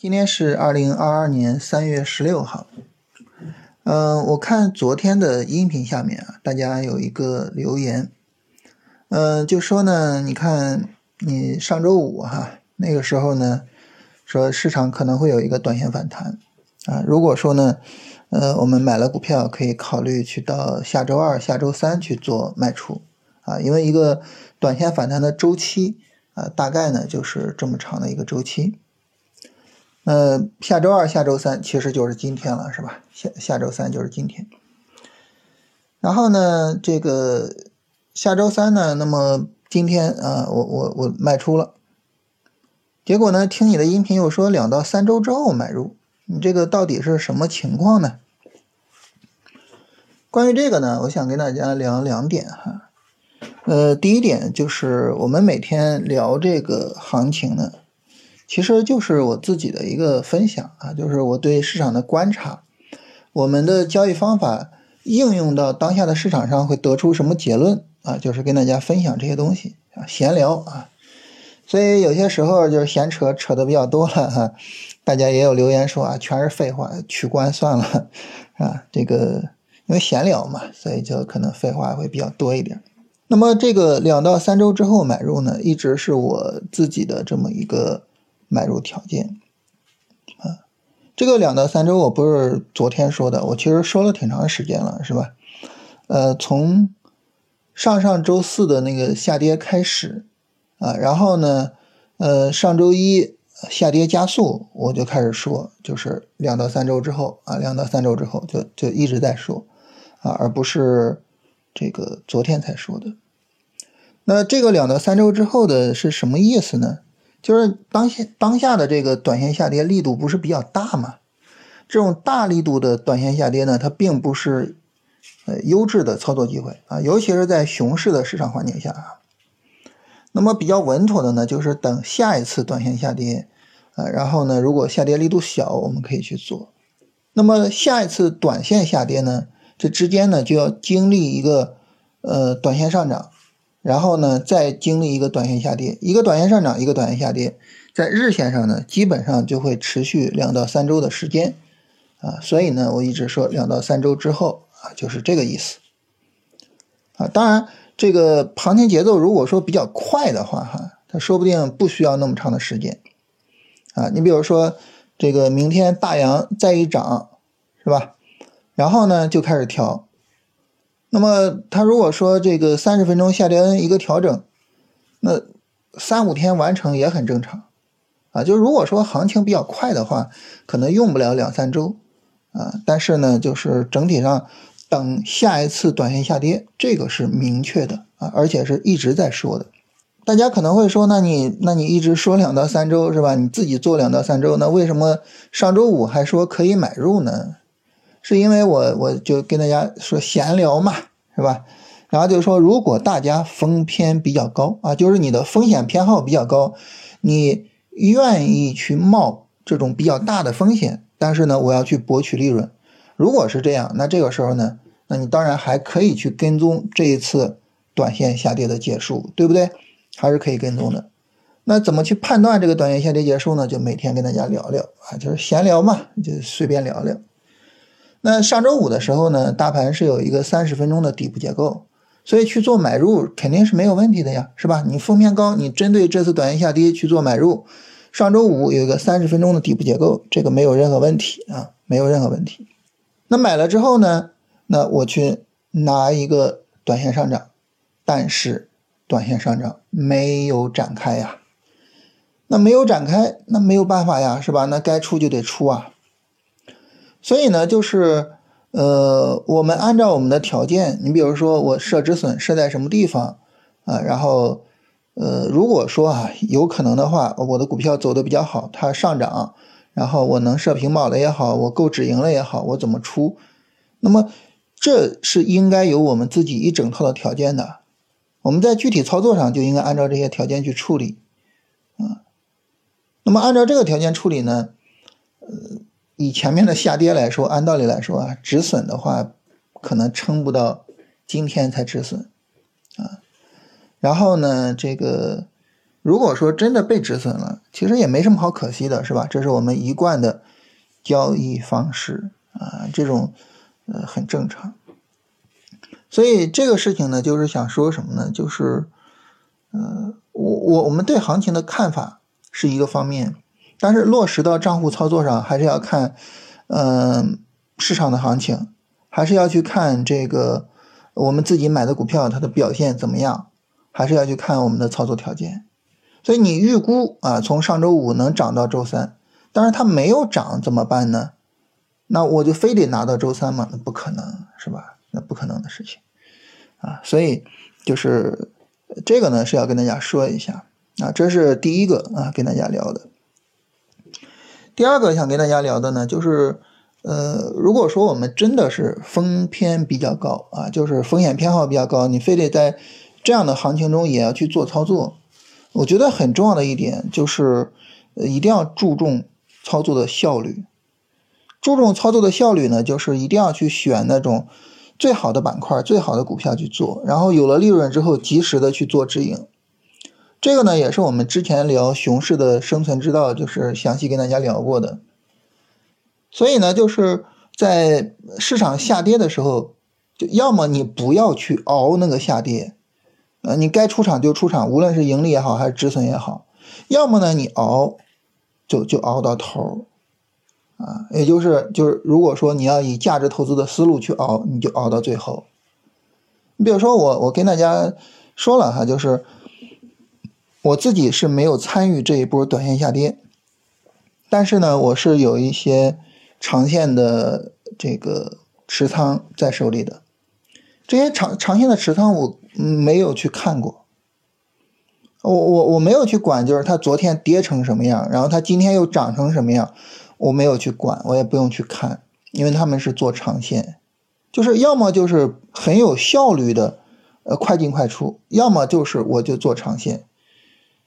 今天是二零二二年三月十六号。嗯，我看昨天的音频下面啊，大家有一个留言，嗯，就说呢，你看你上周五哈那个时候呢，说市场可能会有一个短线反弹啊。如果说呢，呃，我们买了股票，可以考虑去到下周二、下周三去做卖出啊，因为一个短线反弹的周期啊，大概呢就是这么长的一个周期。呃，下周二、下周三其实就是今天了，是吧？下下周三就是今天。然后呢，这个下周三呢，那么今天啊，我我我卖出了。结果呢，听你的音频又说两到三周之后买入，你这个到底是什么情况呢？关于这个呢，我想跟大家聊两点哈。呃，第一点就是我们每天聊这个行情呢。其实就是我自己的一个分享啊，就是我对市场的观察，我们的交易方法应用到当下的市场上会得出什么结论啊？就是跟大家分享这些东西啊，闲聊啊。所以有些时候就是闲扯扯的比较多了哈，大家也有留言说啊，全是废话，取关算了啊。这个因为闲聊嘛，所以就可能废话会比较多一点。那么这个两到三周之后买入呢，一直是我自己的这么一个。买入条件，啊，这个两到三周我不是昨天说的，我其实说了挺长时间了，是吧？呃，从上上周四的那个下跌开始，啊，然后呢，呃，上周一下跌加速，我就开始说，就是两到三周之后啊，两到三周之后就就一直在说，啊，而不是这个昨天才说的。那这个两到三周之后的是什么意思呢？就是当下当下的这个短线下跌力度不是比较大吗？这种大力度的短线下跌呢，它并不是呃优质的操作机会啊，尤其是在熊市的市场环境下啊。那么比较稳妥的呢，就是等下一次短线下跌啊，然后呢，如果下跌力度小，我们可以去做。那么下一次短线下跌呢，这之间呢就要经历一个呃短线上涨。然后呢，再经历一个短线下跌，一个短线上涨，一个短线下跌，在日线上呢，基本上就会持续两到三周的时间，啊，所以呢，我一直说两到三周之后啊，就是这个意思，啊，当然这个行情节奏如果说比较快的话，哈，它说不定不需要那么长的时间，啊，你比如说这个明天大阳再一涨，是吧？然后呢，就开始调。那么，他如果说这个三十分钟下跌一个调整，那三五天完成也很正常，啊，就如果说行情比较快的话，可能用不了两三周，啊，但是呢，就是整体上等下一次短线下跌，这个是明确的啊，而且是一直在说的。大家可能会说，那你那你一直说两到三周是吧？你自己做两到三周，那为什么上周五还说可以买入呢？是因为我我就跟大家说闲聊嘛，是吧？然后就是说，如果大家风偏比较高啊，就是你的风险偏好比较高，你愿意去冒这种比较大的风险，但是呢，我要去博取利润。如果是这样，那这个时候呢，那你当然还可以去跟踪这一次短线下跌的结束，对不对？还是可以跟踪的。那怎么去判断这个短线下跌结束呢？就每天跟大家聊聊啊，就是闲聊嘛，就随便聊聊。那上周五的时候呢，大盘是有一个三十分钟的底部结构，所以去做买入肯定是没有问题的呀，是吧？你封偏高，你针对这次短线下跌去做买入，上周五有一个三十分钟的底部结构，这个没有任何问题啊，没有任何问题。那买了之后呢，那我去拿一个短线上涨，但是短线上涨没有展开呀，那没有展开，那没有办法呀，是吧？那该出就得出啊。所以呢，就是，呃，我们按照我们的条件，你比如说我设止损设在什么地方啊，然后，呃，如果说啊有可能的话，我的股票走的比较好，它上涨，然后我能设平保了也好，我够止盈了也好，我怎么出？那么这是应该有我们自己一整套的条件的，我们在具体操作上就应该按照这些条件去处理，啊，那么按照这个条件处理呢，呃。以前面的下跌来说，按道理来说啊，止损的话，可能撑不到今天才止损，啊，然后呢，这个如果说真的被止损了，其实也没什么好可惜的，是吧？这是我们一贯的交易方式啊，这种呃很正常。所以这个事情呢，就是想说什么呢？就是呃，我我我们对行情的看法是一个方面，但是落实到账户操作上，还是要看嗯市场的行情，还是要去看这个我们自己买的股票它的表现怎么样，还是要去看我们的操作条件。所以你预估啊，从上周五能涨到周三，但是它没有涨怎么办呢？那我就非得拿到周三吗？那不可能，是吧？那不可能的事情啊。所以就是这个呢，是要跟大家说一下啊，这是第一个啊，跟大家聊的。第二个想跟大家聊的呢，就是呃，如果说我们真的是风偏比较高啊，就是风险偏好比较高，你非得在这样的行情中也要去做操作。我觉得很重要的一点就是，呃，一定要注重操作的效率。注重操作的效率呢，就是一定要去选那种最好的板块、最好的股票去做，然后有了利润之后，及时的去做止盈。这个呢，也是我们之前聊熊市的生存之道，就是详细跟大家聊过的。所以呢，就是在市场下跌的时候，就要么你不要去熬那个下跌。呃，你该出场就出场，无论是盈利也好，还是止损也好，要么呢你熬，就就熬到头啊，也就是就是如果说你要以价值投资的思路去熬，你就熬到最后。你比如说我我跟大家说了哈，就是我自己是没有参与这一波短线下跌，但是呢，我是有一些长线的这个持仓在手里的，这些长长线的持仓我。没有去看过，我我我没有去管，就是它昨天跌成什么样，然后它今天又涨成什么样，我没有去管，我也不用去看，因为他们是做长线，就是要么就是很有效率的，呃，快进快出，要么就是我就做长线，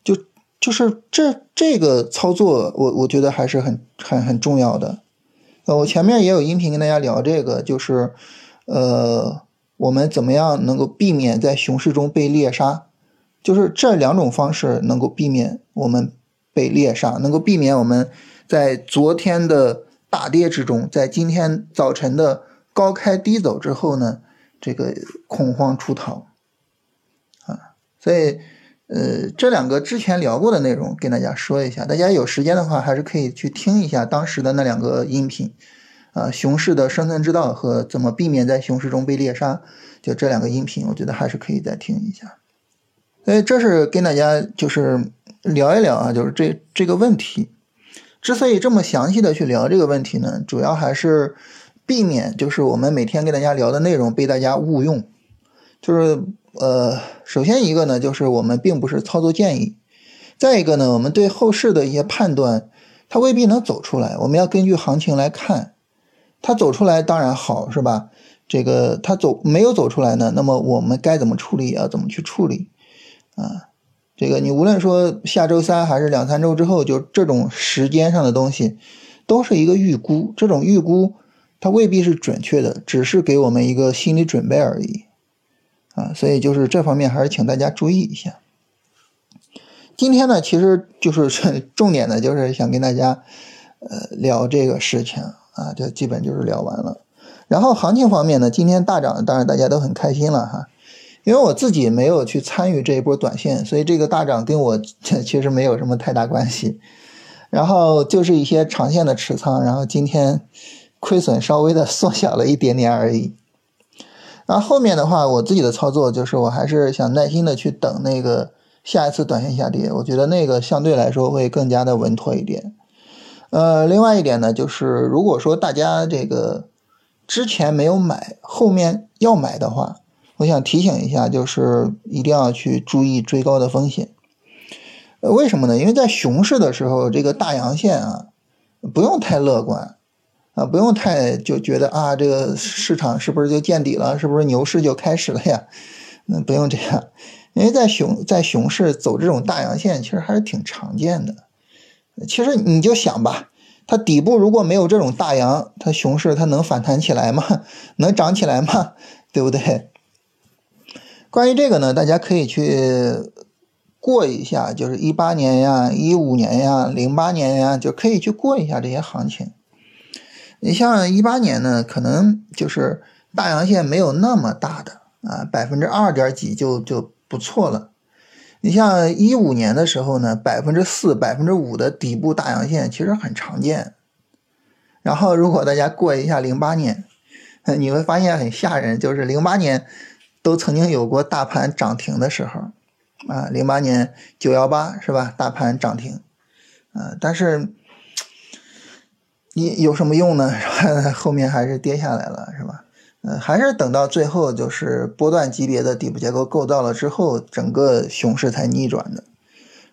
就就是这这个操作，我我觉得还是很很很重要的。呃，我前面也有音频跟大家聊这个，就是呃。我们怎么样能够避免在熊市中被猎杀？就是这两种方式能够避免我们被猎杀，能够避免我们在昨天的大跌之中，在今天早晨的高开低走之后呢，这个恐慌出逃啊。所以，呃，这两个之前聊过的内容跟大家说一下，大家有时间的话还是可以去听一下当时的那两个音频。啊，熊市的生存之道和怎么避免在熊市中被猎杀，就这两个音频，我觉得还是可以再听一下。所以这是跟大家就是聊一聊啊，就是这这个问题。之所以这么详细的去聊这个问题呢，主要还是避免就是我们每天跟大家聊的内容被大家误用。就是呃，首先一个呢，就是我们并不是操作建议；再一个呢，我们对后市的一些判断，它未必能走出来，我们要根据行情来看。它走出来当然好，是吧？这个它走没有走出来呢，那么我们该怎么处理？要怎么去处理？啊，这个你无论说下周三还是两三周之后，就这种时间上的东西，都是一个预估。这种预估它未必是准确的，只是给我们一个心理准备而已。啊，所以就是这方面还是请大家注意一下。今天呢，其实就是 重点的，就是想跟大家呃聊这个事情。啊，就基本就是聊完了。然后行情方面呢，今天大涨，当然大家都很开心了哈。因为我自己没有去参与这一波短线，所以这个大涨跟我 其实没有什么太大关系。然后就是一些长线的持仓，然后今天亏损稍微的缩小了一点点而已。然后后面的话，我自己的操作就是我还是想耐心的去等那个下一次短线下跌，我觉得那个相对来说会更加的稳妥一点。呃，另外一点呢，就是如果说大家这个之前没有买，后面要买的话，我想提醒一下，就是一定要去注意追高的风险。为什么呢？因为在熊市的时候，这个大阳线啊，不用太乐观啊，不用太就觉得啊，这个市场是不是就见底了？是不是牛市就开始了呀？那不用这样，因为在熊在熊市走这种大阳线，其实还是挺常见的。其实你就想吧，它底部如果没有这种大阳，它熊市它能反弹起来吗？能涨起来吗？对不对？关于这个呢，大家可以去过一下，就是一八年呀、一五年呀、零八年呀，就可以去过一下这些行情。你像一八年呢，可能就是大阳线没有那么大的啊，百分之二点几就就不错了。你像一五年的时候呢，百分之四、百分之五的底部大阳线其实很常见。然后如果大家过一下零八年，你会发现很吓人，就是零八年都曾经有过大盘涨停的时候。啊，零八年九幺八是吧？大盘涨停，啊，但是你有什么用呢？后面还是跌下来了，是吧？嗯，还是等到最后就是波段级别的底部结构构造了之后，整个熊市才逆转的，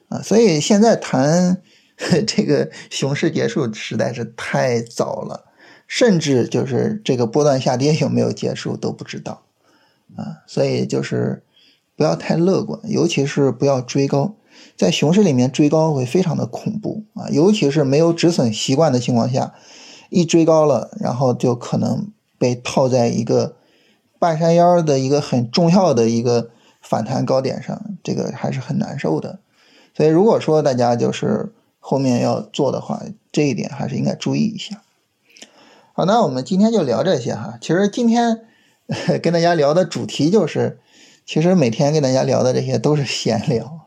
啊，所以现在谈 这个熊市结束实在是太早了，甚至就是这个波段下跌有没有结束都不知道，啊，所以就是。不要太乐观，尤其是不要追高，在熊市里面追高会非常的恐怖啊！尤其是没有止损习惯的情况下，一追高了，然后就可能被套在一个半山腰的一个很重要的一个反弹高点上，这个还是很难受的。所以，如果说大家就是后面要做的话，这一点还是应该注意一下。好，那我们今天就聊这些哈。其实今天 跟大家聊的主题就是。其实每天跟大家聊的这些都是闲聊